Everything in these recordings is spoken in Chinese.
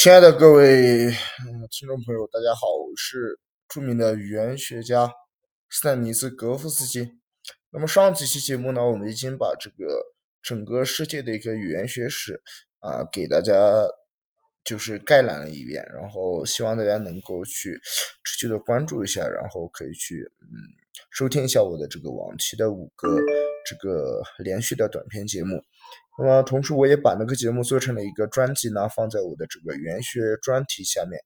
亲爱的各位听众朋友，大家好，我是著名的语言学家斯坦尼斯·格夫斯基。那么上几期节目呢，我们已经把这个整个世界的一个语言学史啊，给大家就是概览了一遍，然后希望大家能够去持续的关注一下，然后可以去嗯收听一下我的这个往期的五个这个连续的短篇节目。那么同时，我也把那个节目做成了一个专辑呢，放在我的这个语言学专题下面，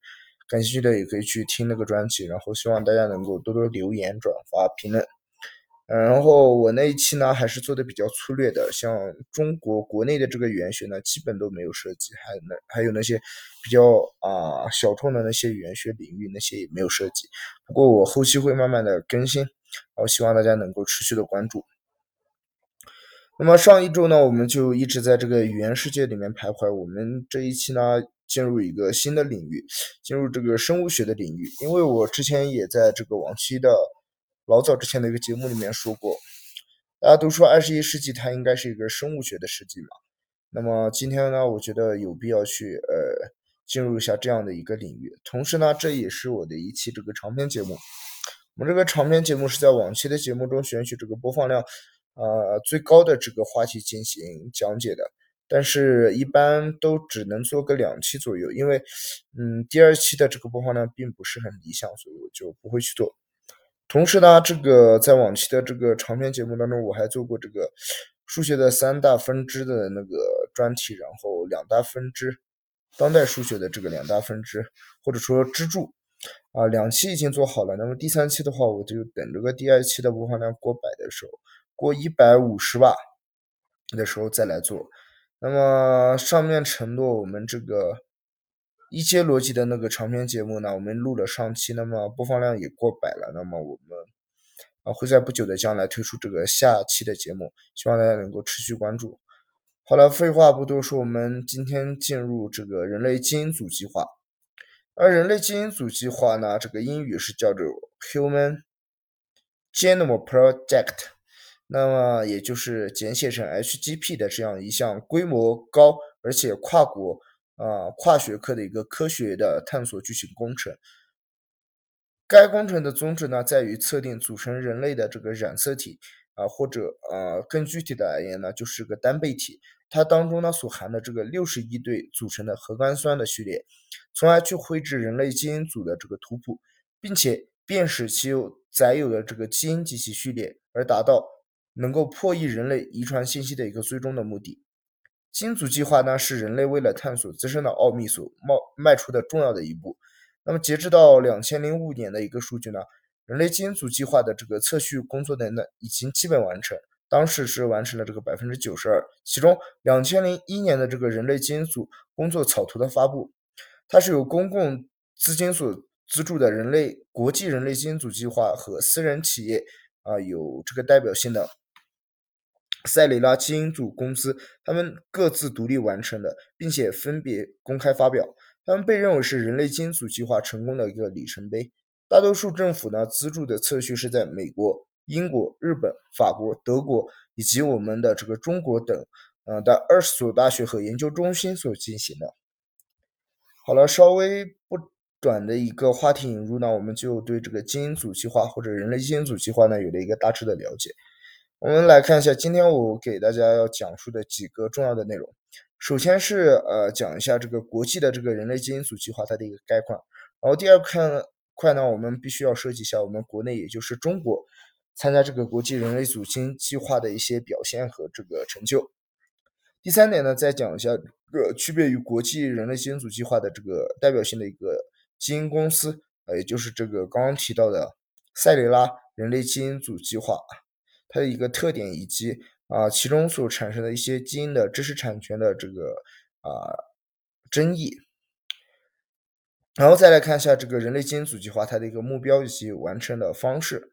感兴趣的也可以去听那个专辑。然后希望大家能够多多留言、转发、评论。然后我那一期呢，还是做的比较粗略的，像中国国内的这个语言学呢，基本都没有涉及，还那还有那些比较啊小众的那些语言学领域，那些也没有涉及。不过我后期会慢慢的更新，然后希望大家能够持续的关注。那么上一周呢，我们就一直在这个语言世界里面徘徊。我们这一期呢，进入一个新的领域，进入这个生物学的领域。因为我之前也在这个往期的老早之前的一个节目里面说过，大家都说二十一世纪它应该是一个生物学的世纪嘛。那么今天呢，我觉得有必要去呃进入一下这样的一个领域。同时呢，这也是我的一期这个长篇节目。我们这个长篇节目是在往期的节目中选取这个播放量。呃，最高的这个话题进行讲解的，但是一般都只能做个两期左右，因为，嗯，第二期的这个播放量并不是很理想，所以我就不会去做。同时呢，这个在往期的这个长篇节目当中，我还做过这个数学的三大分支的那个专题，然后两大分支，当代数学的这个两大分支，或者说支柱，啊，两期已经做好了。那么第三期的话，我就等这个第二期的播放量过百的时候。过一百五十吧的时候再来做。那么上面承诺我们这个一阶逻辑的那个长篇节目呢，我们录了上期，那么播放量也过百了。那么我们啊会在不久的将来推出这个下期的节目，希望大家能够持续关注。好了，废话不多说，我们今天进入这个人类基因组计划。而人类基因组计划呢，这个英语是叫做 Human Genome Project。那么也就是简写成 HGP 的这样一项规模高而且跨国啊跨学科的一个科学的探索巨型工程。该工程的宗旨呢，在于测定组成人类的这个染色体啊，或者呃更具体的而言呢，就是个单倍体，它当中呢所含的这个六十亿对组成的核苷酸的序列，从而去绘制人类基因组的这个图谱，并且辨识其有载有的这个基因及其序列，而达到。能够破译人类遗传信息的一个最终的目的，基因组计划呢是人类为了探索自身的奥秘所冒迈出的重要的一步。那么截止到两千零五年的一个数据呢，人类基因组计划的这个测序工作等等已经基本完成，当时是完成了这个百分之九十二。其中两千零一年的这个人类基因组工作草图的发布，它是由公共资金所资助的人类国际人类基因组计划和私人企业啊有这个代表性的。塞里拉基因组公司，他们各自独立完成的，并且分别公开发表。他们被认为是人类基因组计划成功的一个里程碑。大多数政府呢资助的测序是在美国、英国、日本、法国、德国以及我们的这个中国等，呃的二十所大学和研究中心所进行的。好了，稍微不短的一个话题引入呢，我们就对这个基因组计划或者人类基因组计划呢有了一个大致的了解。我们来看一下，今天我给大家要讲述的几个重要的内容。首先是呃讲一下这个国际的这个人类基因组计划它的一个概况。然后第二块块呢，我们必须要涉及一下我们国内，也就是中国参加这个国际人类组基因计划的一些表现和这个成就。第三点呢，再讲一下呃区别于国际人类基因组计划的这个代表性的一个基因公司，呃也就是这个刚刚提到的塞里拉人类基因组计划。它的一个特点，以及啊其中所产生的一些基因的知识产权的这个啊争议，然后再来看一下这个人类基因组计划它的一个目标以及完成的方式，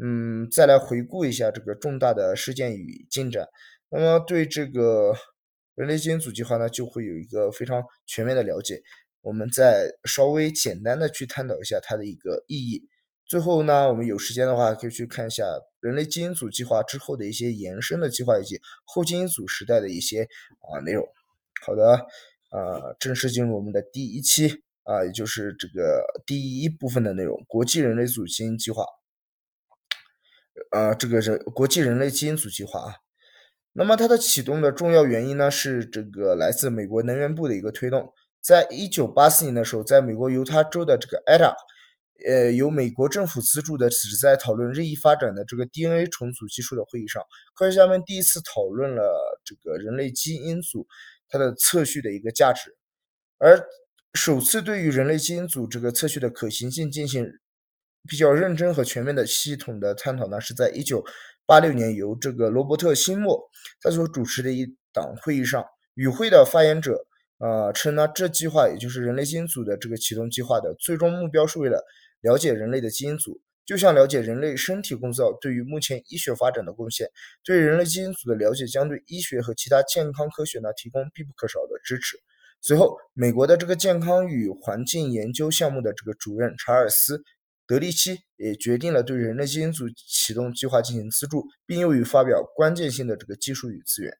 嗯，再来回顾一下这个重大的事件与进展，那么对这个人类基因组计划呢，就会有一个非常全面的了解。我们再稍微简单的去探讨一下它的一个意义。最后呢，我们有时间的话可以去看一下人类基因组计划之后的一些延伸的计划，以及后基因组时代的一些啊内容。好的，啊，正式进入我们的第一期啊，也就是这个第一部分的内容——国际人类组基因计划。啊，这个是国际人类基因组计划啊。那么它的启动的重要原因呢，是这个来自美国能源部的一个推动。在一九八四年的时候，在美国犹他州的这个 Ada，呃，由美国政府资助的旨在讨论日益发展的这个 DNA 重组技术的会议上，科学家们第一次讨论了这个人类基因组它的测序的一个价值，而首次对于人类基因组这个测序的可行性进行。比较认真和全面的系统的探讨呢，是在一九八六年由这个罗伯特·辛莫他所主持的一档会议上。与会的发言者啊称呢，这计划也就是人类基因组的这个启动计划的最终目标是为了了解人类的基因组，就像了解人类身体构造对于目前医学发展的贡献。对人类基因组的了解将对医学和其他健康科学呢提供必不可少的支持。随后，美国的这个健康与环境研究项目的这个主任查尔斯。德利奇也决定了对人类基因组启动计划进行资助，并用于发表关键性的这个技术与资源。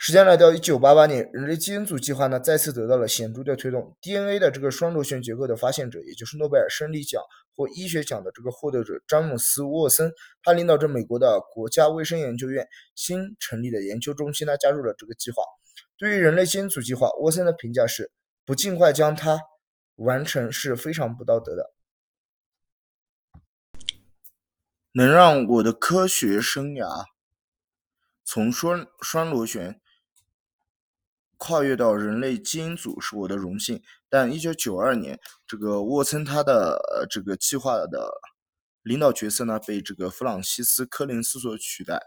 时间来到一九八八年，人类基因组计划呢再次得到了显著的推动。DNA 的这个双螺旋结构的发现者，也就是诺贝尔生理奖或医学奖的这个获得者詹姆斯沃森，他领导着美国的国家卫生研究院新成立的研究中心呢加入了这个计划。对于人类基因组计划，沃森的评价是：不尽快将它完成是非常不道德的。能让我的科学生涯从双双螺旋跨越到人类基因组是我的荣幸，但一九九二年，这个沃森他的这个计划的领导角色呢被这个弗朗西斯科林斯所取代。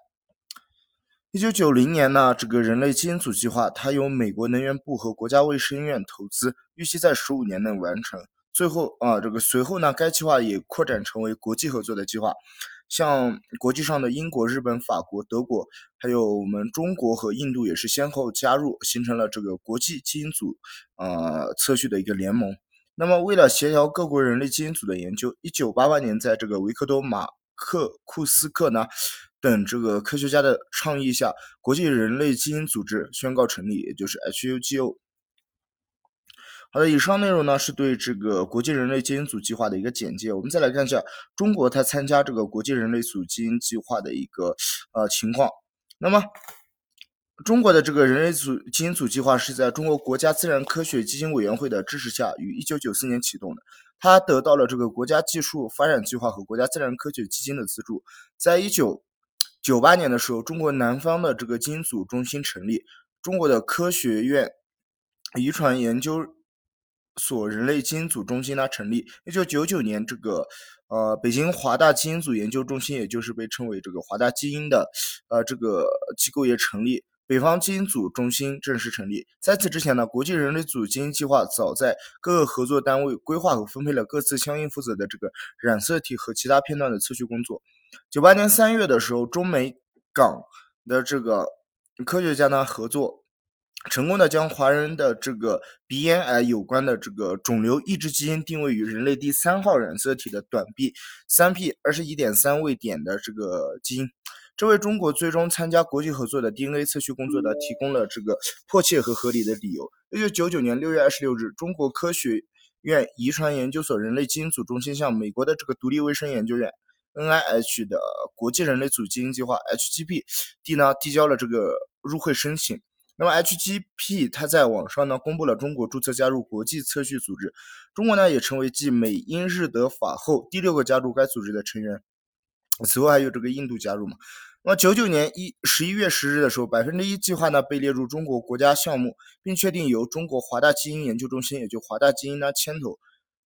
一九九零年呢，这个人类基因组计划它由美国能源部和国家卫生院投资，预期在十五年内完成。最后啊，这个随后呢，该计划也扩展成为国际合作的计划。像国际上的英国、日本、法国、德国，还有我们中国和印度也是先后加入，形成了这个国际基因组呃测序的一个联盟。那么，为了协调各国人类基因组的研究，一九八八年，在这个维克多·马克库斯克呢等这个科学家的倡议下，国际人类基因组织宣告成立，也就是 HUGO。好的，以上内容呢是对这个国际人类基因组计划的一个简介。我们再来看一下中国它参加这个国际人类组基因计划的一个呃情况。那么，中国的这个人类组基因组计划是在中国国家自然科学基金委员会的支持下，于一九九四年启动的。它得到了这个国家技术发展计划和国家自然科学基金的资助。在一九九八年的时候，中国南方的这个基因组中心成立，中国的科学院遗传研究。所人类基因组中心呢成立，一九九九年，这个呃北京华大基因组研究中心，也就是被称为这个华大基因的呃这个机构也成立，北方基因组中心正式成立。在此之前呢，国际人类组基因计划早在各个合作单位规划和分配了各自相应负责的这个染色体和其他片段的测序工作。九八年三月的时候，中美港的这个科学家呢合作。成功的将华人的这个鼻咽癌有关的这个肿瘤抑制基因定位于人类第三号染色体的短臂三 p 二十一点三位点的这个基因，这为中国最终参加国际合作的 DNA 测序工作的提供了这个迫切和合理的理由。一九九九年六月二十六日，中国科学院遗传研究所人类基因组中心向美国的这个独立卫生研究院 NIH 的国际人类组基因计划 HGP 递呢递交了这个入会申请。那么 HGP 它在网上呢公布了中国注册加入国际测序组织，中国呢也成为继美英日德法后第六个加入该组织的成员。此后还有这个印度加入嘛？那么九九年一十一月十日的时候，百分之一计划呢被列入中国国家项目，并确定由中国华大基因研究中心，也就华大基因呢牵头，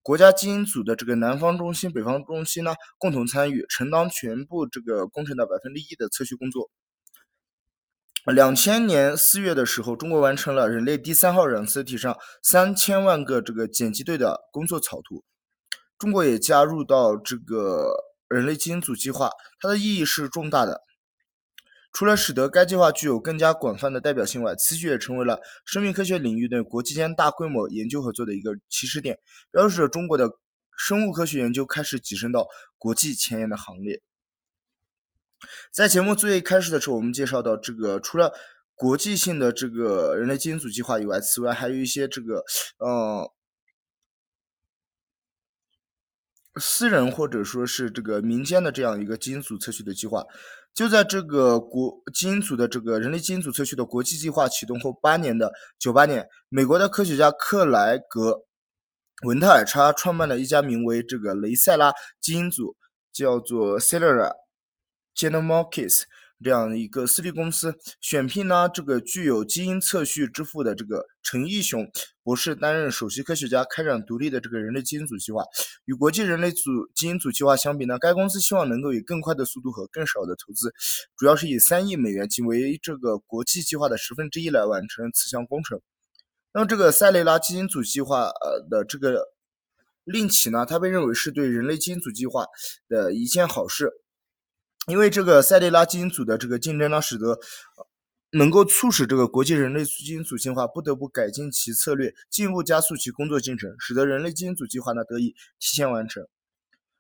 国家基因组的这个南方中心、北方中心呢共同参与，承担全部这个工程的百分之一的测序工作。两千年四月的时候，中国完成了人类第三号染色体上三千万个这个碱基对的工作草图。中国也加入到这个人类基因组计划，它的意义是重大的。除了使得该计划具有更加广泛的代表性外，此举也成为了生命科学领域的国际间大规模研究合作的一个起始点，标志着中国的生物科学研究开始跻身到国际前沿的行列。在节目最开始的时候，我们介绍到，这个除了国际性的这个人类基因组计划以外，此外还有一些这个呃私人或者说是这个民间的这样一个基因组测序的计划。就在这个国基因组的这个人类基因组测序的国际计划启动后八年的九八年，美国的科学家克莱格文特尔查创办了一家名为这个雷塞拉基因组，叫做 Celera Genomics。这样一个私立公司选聘呢，这个具有基因测序之父的这个陈义雄博士担任首席科学家，开展独立的这个人类基因组计划。与国际人类组基因组计划相比呢，该公司希望能够以更快的速度和更少的投资，主要是以三亿美元，仅为这个国际计划的十分之一来完成此项工程。那么这个塞雷拉基因组计划呃的这个另起呢，它被认为是对人类基因组计划的一件好事。因为这个塞利拉基因组的这个竞争呢，使得能够促使这个国际人类基因组计划不得不改进其策略，进一步加速其工作进程，使得人类基因组计划呢得以提前完成。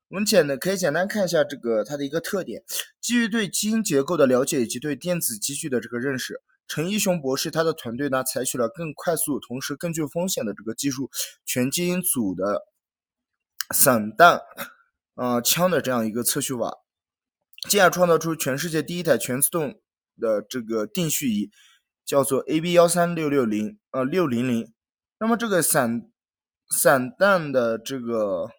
我们简呢可以简单看一下这个它的一个特点，基于对基因结构的了解以及对电子机具的这个认识，陈一雄博士他的团队呢采取了更快速同时更具风险的这个技术全基因组的散弹啊枪的这样一个测序法。进而创造出全世界第一台全自动的这个定序仪，叫做 AB 幺三六六零呃六零零。那么这个散散弹的这个。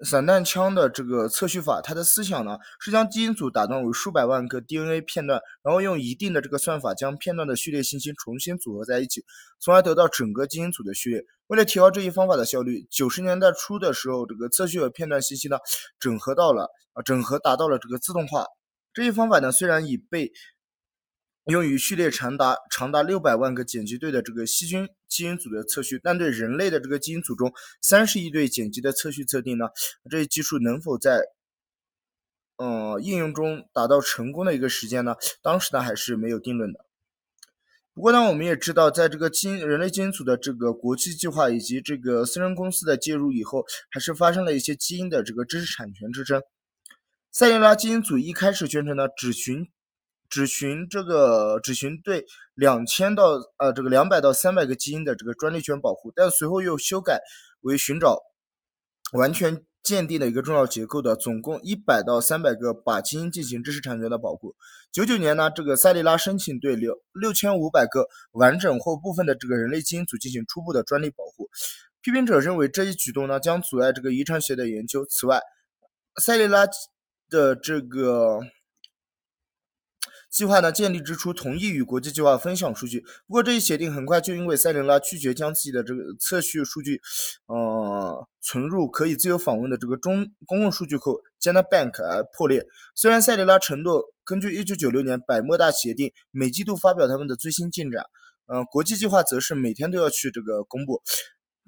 散弹枪的这个测序法，它的思想呢是将基因组打断为数百万个 DNA 片段，然后用一定的这个算法将片段的序列信息重新组合在一起，从而得到整个基因组的序列。为了提高这一方法的效率，九十年代初的时候，这个测序和片段信息呢整合到了啊，整合达到了这个自动化。这一方法呢虽然已被用于序列长达长达六百万个碱基对的这个细菌基因组的测序，但对人类的这个基因组中三十亿对碱基的测序测定呢？这一技术能否在嗯应用中达到成功的一个时间呢？当时呢还是没有定论的。不过呢，我们也知道，在这个基因人类基因组的这个国际计划以及这个私人公司的介入以后，还是发生了一些基因的这个知识产权之争。塞利拉基因组一开始宣称呢，只寻。只寻这个只寻对两千到呃这个两百到三百个基因的这个专利权保护，但随后又修改为寻找完全鉴定的一个重要结构的总共一百到三百个靶基因进行知识产权的保护。九九年呢，这个赛利拉申请对六六千五百个完整或部分的这个人类基因组进行初步的专利保护。批评者认为这一举动呢将阻碍这个遗传学的研究。此外，赛利拉的这个。计划呢建立之初同意与国际计划分享数据，不过这一协定很快就因为塞琳拉拒绝将自己的这个测序数据，呃，存入可以自由访问的这个中公共数据库 j a n a Bank 而破裂。虽然塞琳拉承诺根据1996年百慕大协定每季度发表他们的最新进展，呃，国际计划则是每天都要去这个公布。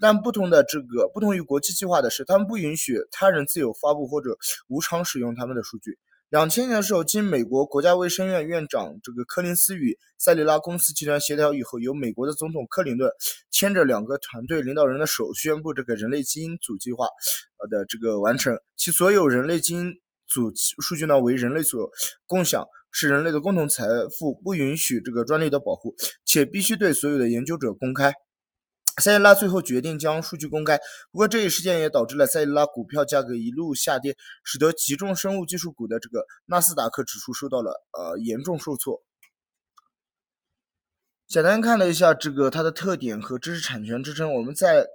但不同的这个不同于国际计划的是，他们不允许他人自由发布或者无偿使用他们的数据。两千年的时候，经美国国家卫生院院长这个柯林斯与塞里拉公司集团协调以后，由美国的总统克林顿牵着两个团队领导人的手，宣布这个人类基因组计划呃的这个完成，其所有人类基因组数据呢为人类所共享，是人类的共同财富，不允许这个专利的保护，且必须对所有的研究者公开。塞利拉最后决定将数据公开，不过这一事件也导致了塞利拉股票价格一路下跌，使得集中生物技术股的这个纳斯达克指数受到了呃严重受挫。简单看了一下这个它的特点和知识产权支撑，我们再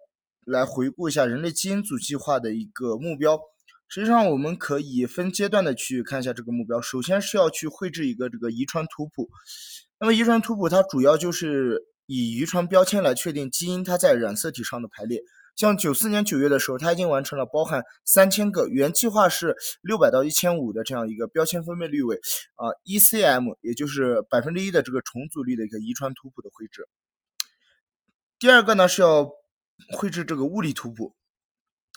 来回顾一下人类基因组计划的一个目标。实际上，我们可以分阶段的去看一下这个目标。首先是要去绘制一个这个遗传图谱，那么遗传图谱它主要就是。以遗传标签来确定基因它在染色体上的排列。像九四年九月的时候，它已经完成了包含三千个原计划是六百到一千五的这样一个标签分辨率为啊 ECM，也就是百分之一的这个重组率的一个遗传图谱的绘制。第二个呢是要绘制这个物理图谱。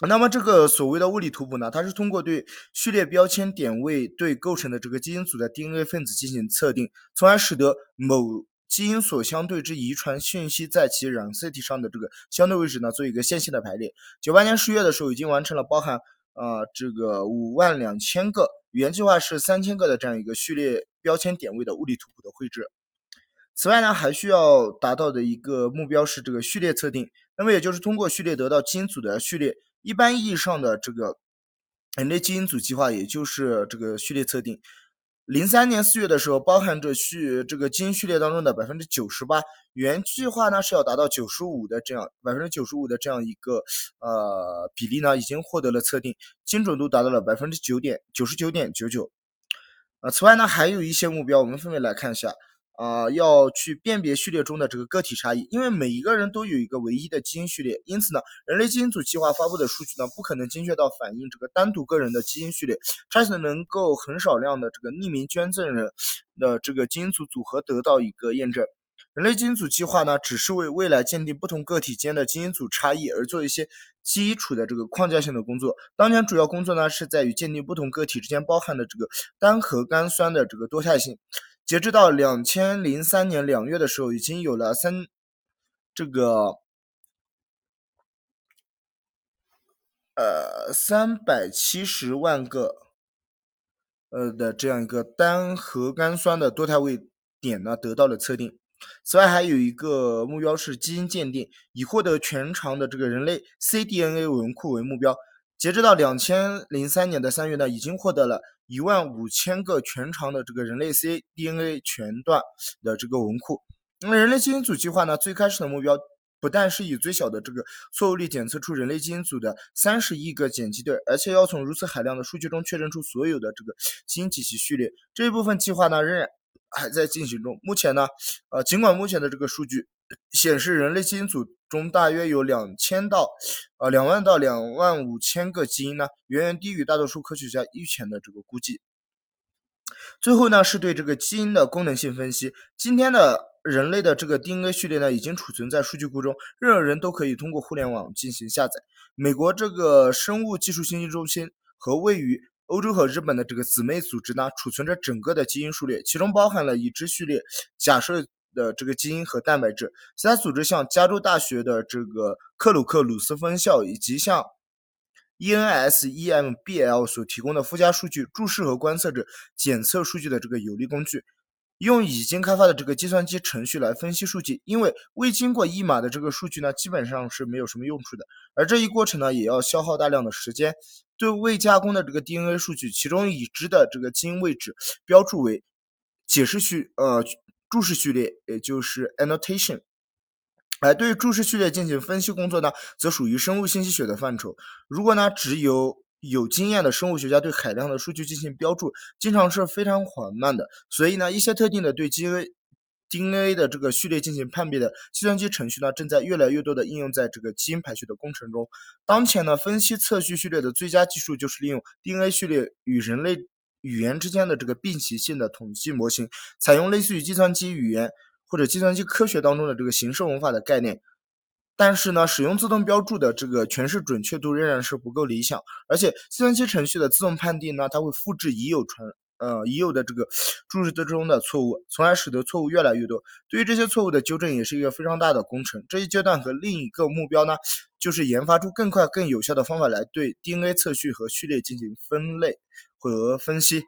那么这个所谓的物理图谱呢，它是通过对序列标签点位对构成的这个基因组的 DNA 分子进行测定，从而使得某。基因所相对之遗传信息在其染色体上的这个相对位置呢，做一个线性的排列。九八年十月的时候，已经完成了包含呃这个五万两千个原计划是三千个的这样一个序列标签点位的物理图谱的绘制。此外呢，还需要达到的一个目标是这个序列测定，那么也就是通过序列得到基因组的序列。一般意义上的这个人类基因组计划，也就是这个序列测定。零三年四月的时候，包含着序这个基因序列当中的百分之九十八，原计划呢是要达到九十五的这样百分之九十五的这样一个呃比例呢，已经获得了测定，精准度达到了百分之九点九十九点九九。呃，此外呢，还有一些目标，我们分别来看一下。啊，要去辨别序列中的这个个体差异，因为每一个人都有一个唯一的基因序列，因此呢，人类基因组计划发布的数据呢，不可能精确到反映这个单独个人的基因序列，它是能够很少量的这个匿名捐赠人的这个基因组组合得到一个验证。人类基因组计划呢，只是为未来鉴定不同个体间的基因组差异而做一些基础的这个框架性的工作。当前主要工作呢，是在于鉴定不同个体之间包含的这个单核苷酸的这个多态性。截止到两千零三年两月的时候，已经有了三这个呃三百七十万个呃的这样一个单核苷酸的多态位点呢得到了测定。此外，还有一个目标是基因鉴定，以获得全长的这个人类 cDNA 文库为目标。截止到两千零三年的三月呢，已经获得了。一万五千个全长的这个人类 cDNA 全段的这个文库。那么人类基因组计划呢，最开始的目标不但是以最小的这个错误率检测出人类基因组的三十亿个碱基对，而且要从如此海量的数据中确认出所有的这个基因及其序列。这一部分计划呢，仍然还在进行中。目前呢，呃，尽管目前的这个数据显示人类基因组中大约有两千到呃两万到两万五千个基因呢，远远低于大多数科学家预前的这个估计。最后呢，是对这个基因的功能性分析。今天的人类的这个 DNA 序列呢，已经储存在数据库中，任何人都可以通过互联网进行下载。美国这个生物技术信息中心和位于欧洲和日本的这个姊妹组织呢，储存着整个的基因序列，其中包含了已知序列假设。的这个基因和蛋白质，其他组织向加州大学的这个克鲁克鲁斯分校，以及向 ENSEMBL 所提供的附加数据，注释和观测者检测数据的这个有力工具，用已经开发的这个计算机程序来分析数据，因为未经过译码的这个数据呢，基本上是没有什么用处的，而这一过程呢，也要消耗大量的时间。对未加工的这个 DNA 数据，其中已知的这个基因位置标注为解释序，呃。注释序列，也就是 annotation，而对于注释序列进行分析工作呢，则属于生物信息学的范畴。如果呢，只有有经验的生物学家对海量的数据进行标注，经常是非常缓慢的。所以呢，一些特定的对 DNA DNA 的这个序列进行判别的计算机程序呢，正在越来越多的应用在这个基因排序的工程中。当前呢，分析测序序列的最佳技术就是利用 DNA 序列与人类。语言之间的这个并行性的统计模型，采用类似于计算机语言或者计算机科学当中的这个形式文法的概念，但是呢，使用自动标注的这个诠释准确度仍然是不够理想，而且计算机程序的自动判定呢，它会复制已有传呃已有的这个注释中的错误，从而使得错误越来越多。对于这些错误的纠正也是一个非常大的工程。这一阶段和另一个目标呢，就是研发出更快更有效的方法来对 DNA 测序和序列进行分类。和分析，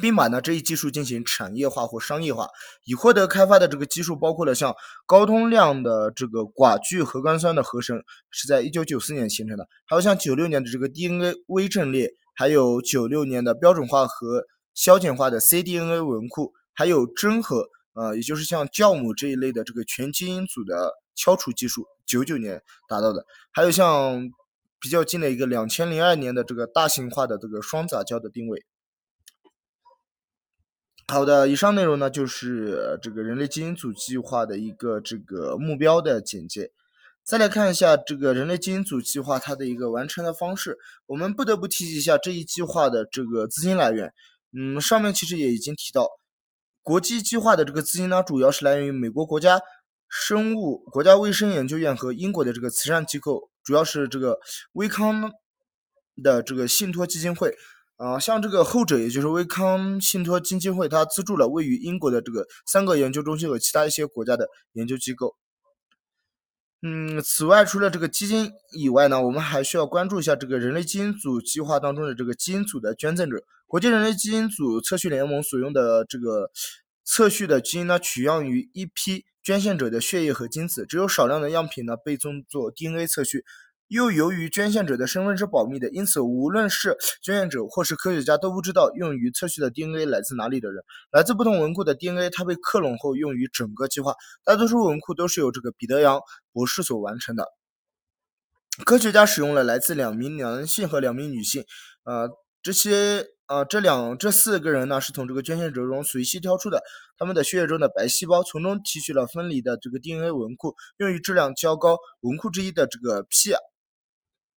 并把呢这一技术进行产业化或商业化。已获得开发的这个技术包括了像高通量的这个寡聚核苷酸的合成，是在一九九四年形成的；还有像九六年的这个 DNA 微阵列，还有九六年的标准化和消减化的 cDNA 文库，还有真核，呃，也就是像酵母这一类的这个全基因组的敲除技术，九九年达到的；还有像。比较近的一个两千零二年的这个大型化的这个双杂交的定位。好的，以上内容呢就是这个人类基因组计划的一个这个目标的简介。再来看一下这个人类基因组计划它的一个完成的方式。我们不得不提及一下这一计划的这个资金来源。嗯，上面其实也已经提到，国际计划的这个资金呢，主要是来源于美国国家生物国家卫生研究院和英国的这个慈善机构。主要是这个威康的这个信托基金会，啊，像这个后者，也就是威康信托基金会，它资助了位于英国的这个三个研究中心和其他一些国家的研究机构。嗯，此外，除了这个基金以外呢，我们还需要关注一下这个人类基因组计划当中的这个基因组的捐赠者。国际人类基因组测序联盟所用的这个测序的基因呢取样于一批捐献者的血液和精子，只有少量的样品呢被用作 DNA 测序。又由于捐献者的身份是保密的，因此无论是捐献者或是科学家都不知道用于测序的 DNA 来自哪里的人。来自不同文库的 DNA，它被克隆后用于整个计划。大多数文库都是由这个彼得杨博士所完成的。科学家使用了来自两名男性和两名女性，呃，这些呃这两这四个人呢是从这个捐献者中随机挑出的，他们的血液中的白细胞从中提取了分离的这个 DNA 文库，用于质量较高文库之一的这个 P。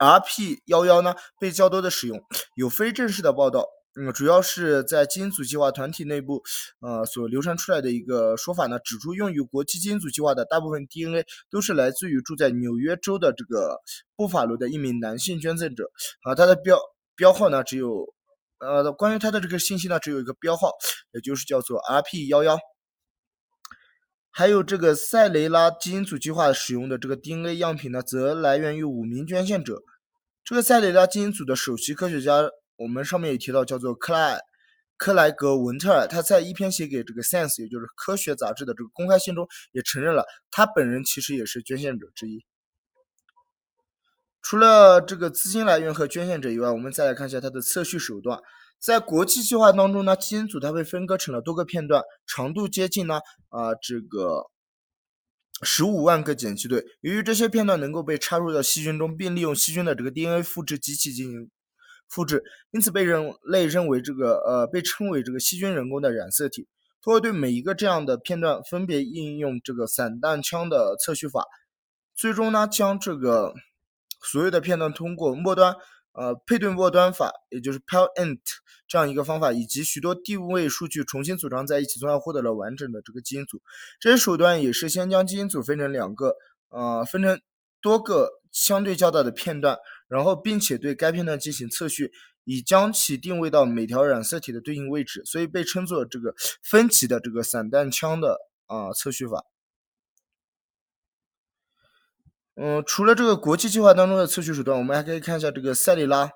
RP 幺幺呢被较多的使用，有非正式的报道，嗯，主要是在基因组计划团体内部，呃，所流传出来的一个说法呢，指出用于国际基因组计划的大部分 DNA 都是来自于住在纽约州的这个布法罗的一名男性捐赠者，啊，他的标标号呢只有，呃，关于他的这个信息呢只有一个标号，也就是叫做 RP 幺幺。还有这个塞雷拉基因组计划使用的这个 DNA 样品呢，则来源于五名捐献者。这个塞雷拉基因组的首席科学家，我们上面也提到，叫做克莱克莱格文特尔。他在一篇写给这个 Science，也就是科学杂志的这个公开信中，也承认了他本人其实也是捐献者之一。除了这个资金来源和捐献者以外，我们再来看一下它的测序手段。在国际计划当中呢，基因组它被分割成了多个片段，长度接近呢啊这个。十五万个碱基对，由于这些片段能够被插入到细菌中，并利用细菌的这个 DNA 复制机器进行复制，因此被人类认为这个呃被称为这个细菌人工的染色体。通过对每一个这样的片段分别应用这个散弹枪的测序法，最终呢将这个所有的片段通过末端。呃，配对末端法，也就是 PALINT 这样一个方法，以及许多定位数据重新组装在一起，从而获得了完整的这个基因组。这些手段也是先将基因组分成两个，呃，分成多个相对较大的片段，然后并且对该片段进行测序，以将其定位到每条染色体的对应位置，所以被称作这个分级的这个散弹枪的啊测序法。嗯，除了这个国际计划当中的测序手段，我们还可以看一下这个塞里拉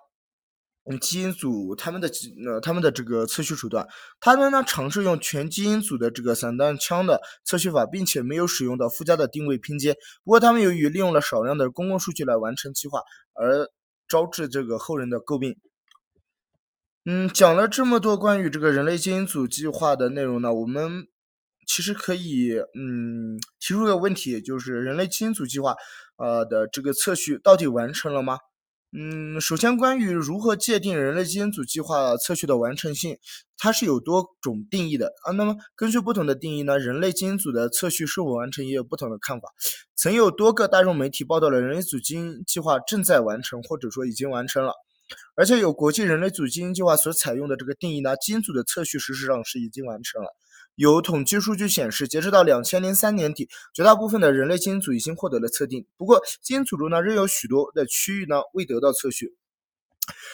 嗯基因组他们的呃他们的这个测序手段。他们呢尝试用全基因组的这个散弹枪的测序法，并且没有使用到附加的定位拼接。不过他们由于利用了少量的公共数据来完成计划，而招致这个后人的诟病。嗯，讲了这么多关于这个人类基因组计划的内容呢，我们其实可以嗯提出个问题，就是人类基因组计划。呃的这个测序到底完成了吗？嗯，首先关于如何界定人类基因组计划测序的完成性，它是有多种定义的啊。那么根据不同的定义呢，人类基因组的测序是否完成也有不同的看法。曾有多个大众媒体报道了人类组基因计划正在完成，或者说已经完成了。而且有国际人类组基因计划所采用的这个定义呢，基因组的测序事实上是已经完成了。有统计数据显示，截止到两千零三年底，绝大部分的人类基因组已经获得了测定。不过，基因组中呢，仍有许多的区域呢未得到测序。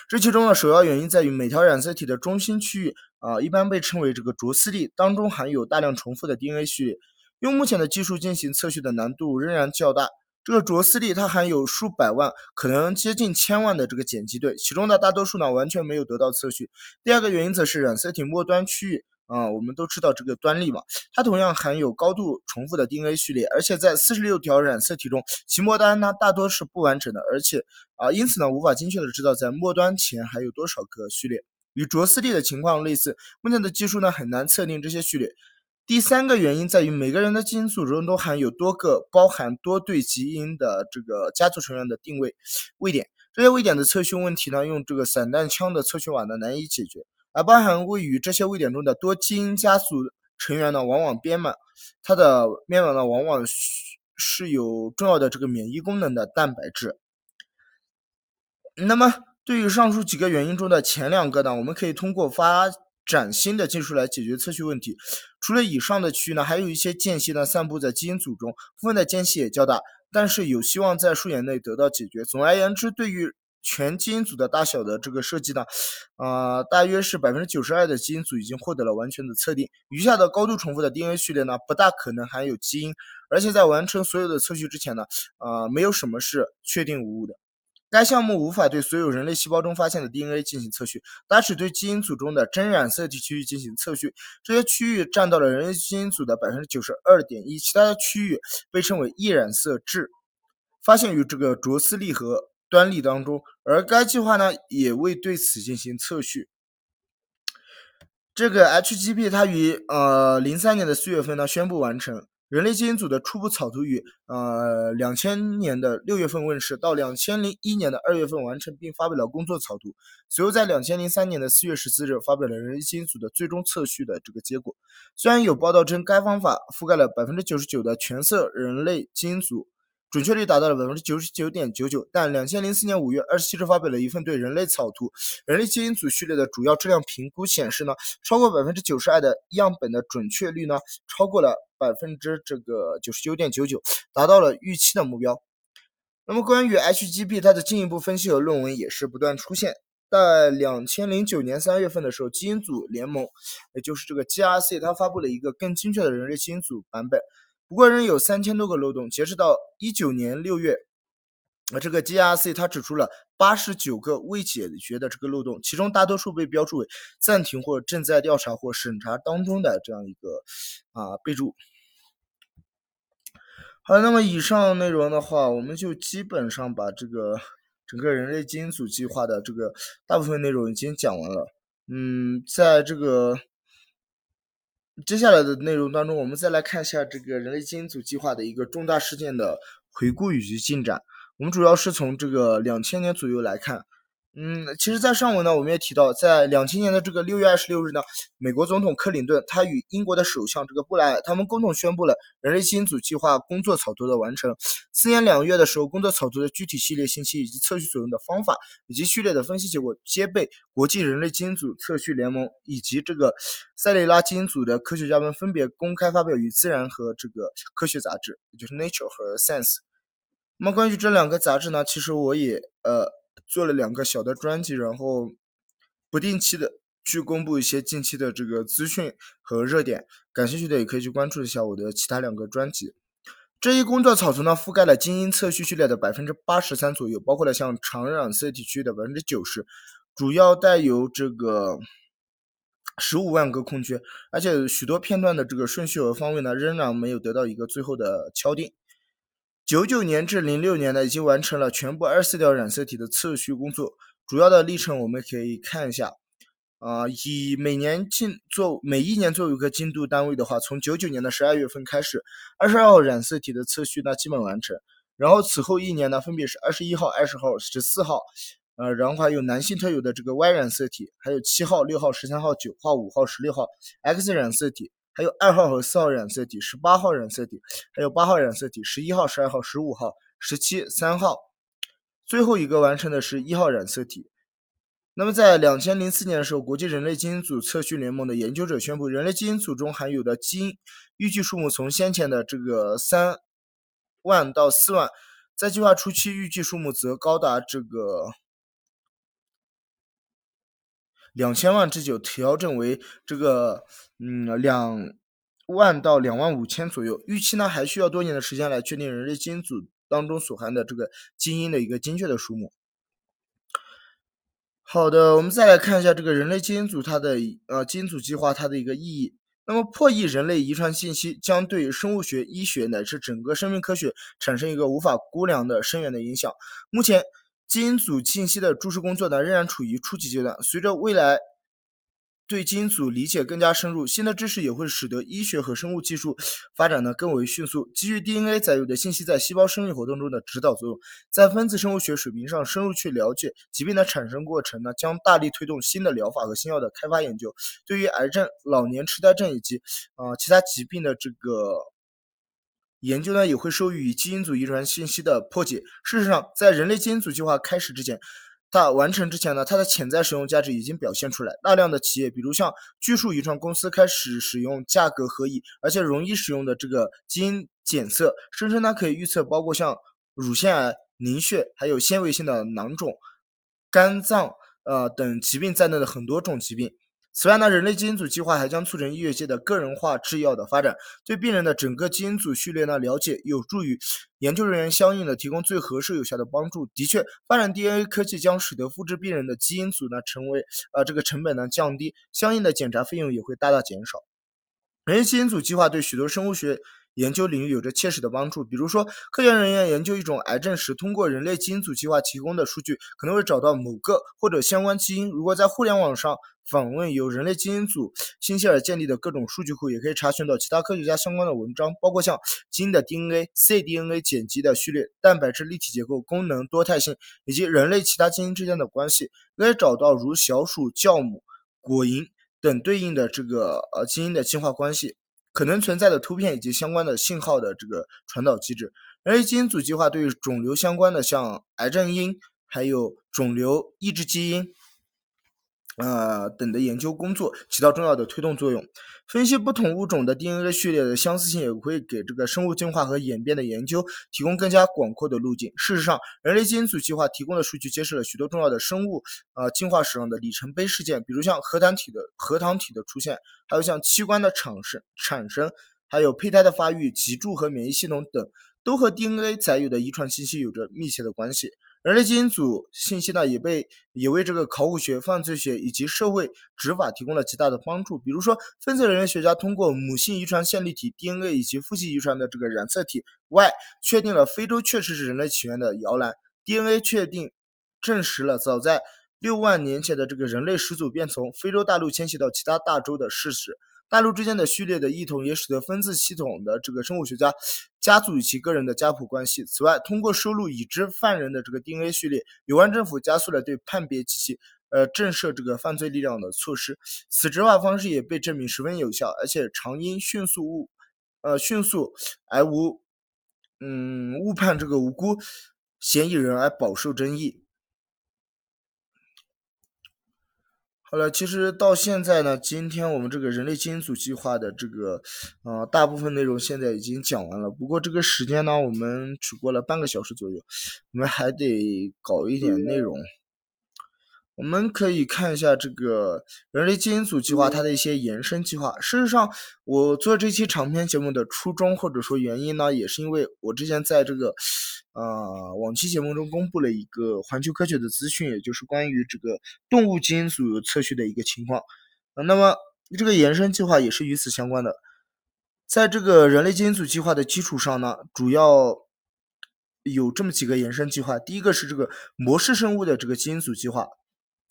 这其中的首要原因在于，每条染色体的中心区域啊，一般被称为这个着丝地，当中含有大量重复的 DNA 序列。用目前的技术进行测序的难度仍然较大。这个着丝地它含有数百万，可能接近千万的这个碱基对，其中的大多数呢完全没有得到测序。第二个原因则是染色体末端区域。啊，我们都知道这个端粒嘛，它同样含有高度重复的 DNA 序列，而且在四十六条染色体中，其末端呢大多是不完整的，而且啊，因此呢无法精确的知道在末端前还有多少个序列。与着丝地的情况类似，目前的技术呢很难测定这些序列。第三个原因在于每个人的基因组中都含有多个包含多对基因的这个家族成员的定位位点，这些位点的测序问题呢，用这个散弹枪的测序网呢难以解决。而包含位于这些位点中的多基因家族成员呢，往往编码，它的编码呢，往往是有重要的这个免疫功能的蛋白质。那么，对于上述几个原因中的前两个呢，我们可以通过发展新的技术来解决测序问题。除了以上的区域呢，还有一些间隙呢散布在基因组中，部分的间隙也较大，但是有希望在数年内得到解决。总而言之，对于全基因组的大小的这个设计呢，啊，大约是百分之九十二的基因组已经获得了完全的测定，余下的高度重复的 DNA 序列呢，不大可能含有基因，而且在完成所有的测序之前呢，啊，没有什么是确定无误的。该项目无法对所有人类细胞中发现的 DNA 进行测序，它只对基因组中的真染色体区域进行测序。这些区域占到了人类基因组的百分之九十二点一，其他的区域被称为异染色质，发现于这个卓斯利和端粒当中。而该计划呢，也未对此进行测序。这个 HGP 它于呃零三年的四月份呢宣布完成，人类基因组的初步草图于呃两千年的六月份问世，到两千零一年的二月份完成并发表了工作草图，随后在两千零三年的四月十四日发表了人类基因组的最终测序的这个结果。虽然有报道称该方法覆盖了百分之九十九的全色人类基因组。准确率达到了百分之九十九点九九，但两千零四年五月二十七日发表了一份对人类草图、人类基因组序列的主要质量评估显示呢，超过百分之九十二的样本的准确率呢，超过了百分之这个九十九点九九，达到了预期的目标。那么关于 HGP 它的进一步分析和论文也是不断出现，在两千零九年三月份的时候，基因组联盟，也就是这个 GRC，它发布了一个更精确的人类基因组版本。不过仍有三千多个漏洞。截止到一九年六月，啊，这个 GRC 它指出了八十九个未解决的这个漏洞，其中大多数被标注为暂停或正在调查或审查当中的这样一个啊备注。好，那么以上内容的话，我们就基本上把这个整个人类基因组计划的这个大部分内容已经讲完了。嗯，在这个。接下来的内容当中，我们再来看一下这个人类基因组计划的一个重大事件的回顾以及进展。我们主要是从这个两千年左右来看。嗯，其实，在上文呢，我们也提到，在两千年的这个六月二十六日呢，美国总统克林顿他与英国的首相这个布莱尔，他们共同宣布了人类基因组计划工作草图的完成。次年两个月的时候，工作草图的具体系列信息以及测序所用的方法以及序列的分析结果，皆被国际人类基因组测序联盟以及这个塞雷拉基因组的科学家们分别公开发表于《自然》和这个科学杂志，也就是《Nature》和《Science》。那么关于这两个杂志呢，其实我也呃。做了两个小的专辑，然后不定期的去公布一些近期的这个资讯和热点，感兴趣的也可以去关注一下我的其他两个专辑。这一工作草图呢，覆盖了基因测序序列的百分之八十三左右，包括了像常染色体区的百分之九十，主要带有这个十五万个空缺，而且许多片段的这个顺序和方位呢，仍然没有得到一个最后的敲定。九九年至零六年呢，已经完成了全部二十四条染色体的测序工作。主要的历程我们可以看一下，啊，以每年进做每一年作为一个进度单位的话，从九九年的十二月份开始，二十二号染色体的测序呢基本完成。然后此后一年呢，分别是二十一号、二十号、十四号，呃，然后还有男性特有的这个 Y 染色体，还有七号、六号、十三号、九号、五号、十六号 X 染色体。还有二号和四号染色体，十八号染色体，还有八号染色体，十一号、十二号、十五号、十七、三号，最后一个完成的是一号染色体。那么在两千零四年的时候，国际人类基因组测序联盟的研究者宣布，人类基因组中含有的基因预计数目从先前的这个三万到四万，在计划初期预计数目则高达这个。两千万之久调整为这个，嗯，两万到两万五千左右。预期呢还需要多年的时间来确定人类基因组当中所含的这个基因的一个精确的数目。好的，我们再来看一下这个人类基因组它的呃基因组计划它的一个意义。那么破译人类遗传信息将对生物学、医学乃至整个生命科学产生一个无法估量的深远的影响。目前。基因组信息的注释工作呢，仍然处于初级阶段。随着未来对基因组理解更加深入，新的知识也会使得医学和生物技术发展呢更为迅速。基于 DNA 载有的信息在细胞生命活动中的指导作用，在分子生物学水平上深入去了解疾病的产生过程呢，将大力推动新的疗法和新药的开发研究。对于癌症、老年痴呆症以及啊其他疾病的这个。研究呢也会受益于基因组遗传信息的破解。事实上，在人类基因组计划开始之前，它完成之前呢，它的潜在使用价值已经表现出来。大量的企业，比如像巨树遗传公司，开始使用价格合理而且容易使用的这个基因检测，声称它可以预测包括像乳腺癌、凝血、还有纤维性的囊肿、肝脏呃等疾病在内的很多种疾病。此外呢，人类基因组计划还将促成医学界的个人化制药的发展，对病人的整个基因组序列呢了解，有助于 研究人员相应的提供最合适有效的帮助。的确，发展 DNA 科技将使得复制病人的基因组呢成为呃这个成本呢降低，相应的检查费用也会大大减少。人类基因组计划对许多生物学。研究领域有着切实的帮助。比如说，科研人员研究一种癌症时，通过人类基因组计划提供的数据，可能会找到某个或者相关基因。如果在互联网上访问由人类基因组信息而建立的各种数据库，也可以查询到其他科学家相关的文章，包括像基因的 DNA、cDNA 碱基的序列、蛋白质立体结构、功能多态性以及人类其他基因之间的关系，可以找到如小鼠、酵母、果蝇等对应的这个呃基因的进化关系。可能存在的突变以及相关的信号的这个传导机制，而基因组计划对于肿瘤相关的，像癌症因，还有肿瘤抑制基因。呃，等的研究工作起到重要的推动作用。分析不同物种的 DNA 序列的相似性，也会给这个生物进化和演变的研究提供更加广阔的路径。事实上，人类基因组计划提供的数据揭示了许多重要的生物呃进化史上的里程碑事件，比如像核糖体的核糖体的出现，还有像器官的产生产生，还有胚胎的发育、脊柱和免疫系统等，都和 DNA 载有的遗传信息有着密切的关系。人类基因组信息呢，也被也为这个考古学、犯罪学以及社会执法提供了极大的帮助。比如说，分子人类学家通过母性遗传线粒体 DNA 以及父系遗传的这个染色体 Y，确定了非洲确实是人类起源的摇篮。DNA 确定证实了早在六万年前的这个人类始祖便从非洲大陆迁徙到其他大洲的事实。大陆之间的序列的异同，也使得分子系统的这个生物学家加速与其个人的家谱关系。此外，通过收录已知犯人的这个 DNA 序列，有关政府加速了对判别及其呃震慑这个犯罪力量的措施。此执法方式也被证明十分有效，而且常因迅速误呃迅速而无嗯误判这个无辜嫌疑人而饱受争议。好了，其实到现在呢，今天我们这个人类基因组计划的这个，呃，大部分内容现在已经讲完了。不过这个时间呢，我们只过了半个小时左右，我们还得搞一点内容。我们可以看一下这个人类基因组计划它的一些延伸计划。事实上，我做这期长篇节目的初衷或者说原因呢，也是因为我之前在这个，呃，往期节目中公布了一个环球科学的资讯，也就是关于这个动物基因组测序的一个情况。那么这个延伸计划也是与此相关的。在这个人类基因组计划的基础上呢，主要有这么几个延伸计划。第一个是这个模式生物的这个基因组计划。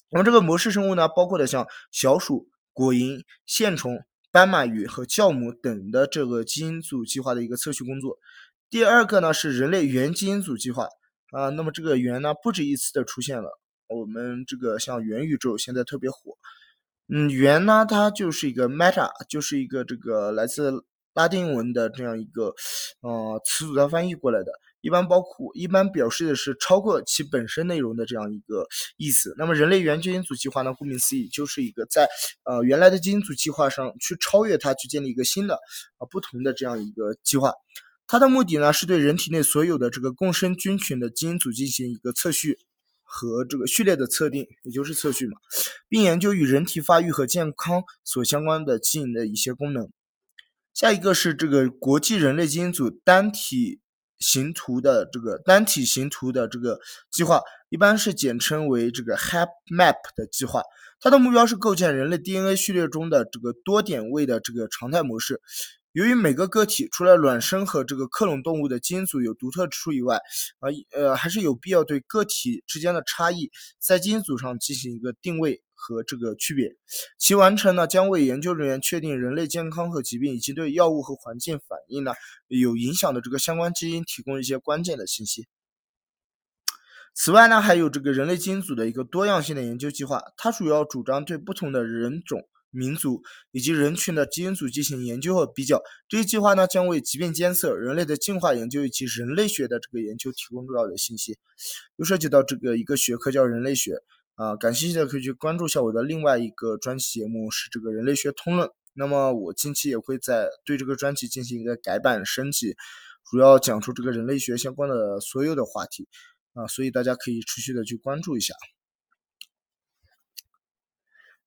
那么这个模式生物呢，包括的像小鼠、果蝇、线虫、斑马鱼和酵母等的这个基因组计划的一个测序工作。第二个呢是人类元基因组计划啊，那么这个元呢不止一次的出现了，我们这个像元宇宙现在特别火，嗯，元呢它就是一个 meta，就是一个这个来自拉丁文的这样一个呃词组的翻译过来的。一般包括一般表示的是超过其本身内容的这样一个意思。那么人类原基因组计划呢？顾名思义，就是一个在呃原来的基因组计划上去超越它，去建立一个新的啊不同的这样一个计划。它的目的呢，是对人体内所有的这个共生菌群的基因组进行一个测序和这个序列的测定，也就是测序嘛，并研究与人体发育和健康所相关的基因的一些功能。下一个是这个国际人类基因组单体。形图的这个单体形图的这个计划，一般是简称为这个 HapMap 的计划。它的目标是构建人类 DNA 序列中的这个多点位的这个常态模式。由于每个个体除了卵生和这个克隆动物的基因组有独特之处以外，啊呃还是有必要对个体之间的差异在基因组上进行一个定位和这个区别。其完成呢，将为研究人员确定人类健康和疾病以及对药物和环境反应呢有影响的这个相关基因提供一些关键的信息。此外呢，还有这个人类基因组的一个多样性的研究计划，它主要主张对不同的人种。民族以及人群的基因组进行研究和比较，这一计划呢将为疾病监测、人类的进化研究以及人类学的这个研究提供重要的信息。又涉及到这个一个学科叫人类学啊，感兴趣的可以去关注一下我的另外一个专题节目是这个人类学通论。那么我近期也会在对这个专辑进行一个改版升级，主要讲述这个人类学相关的所有的话题啊，所以大家可以持续的去关注一下。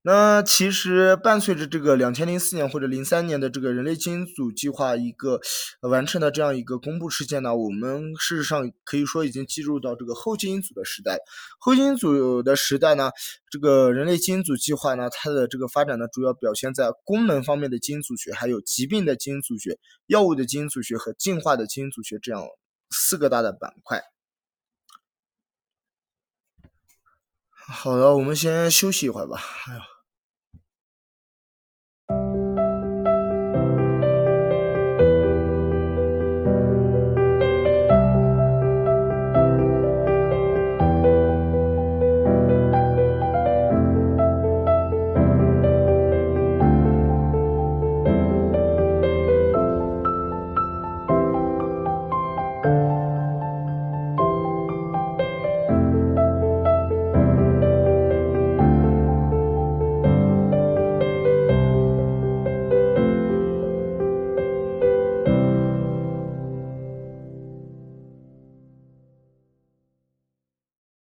那其实伴随着这个两千零四年或者零三年的这个人类基因组计划一个完成的这样一个公布事件呢，我们事实上可以说已经进入到这个后基因组的时代。后基因组的时代呢，这个人类基因组计划呢，它的这个发展呢，主要表现在功能方面的基因组学，还有疾病的基因组学、药物的基因组学和进化的基因组学这样四个大的板块。好的，我们先休息一会儿吧。哎呦。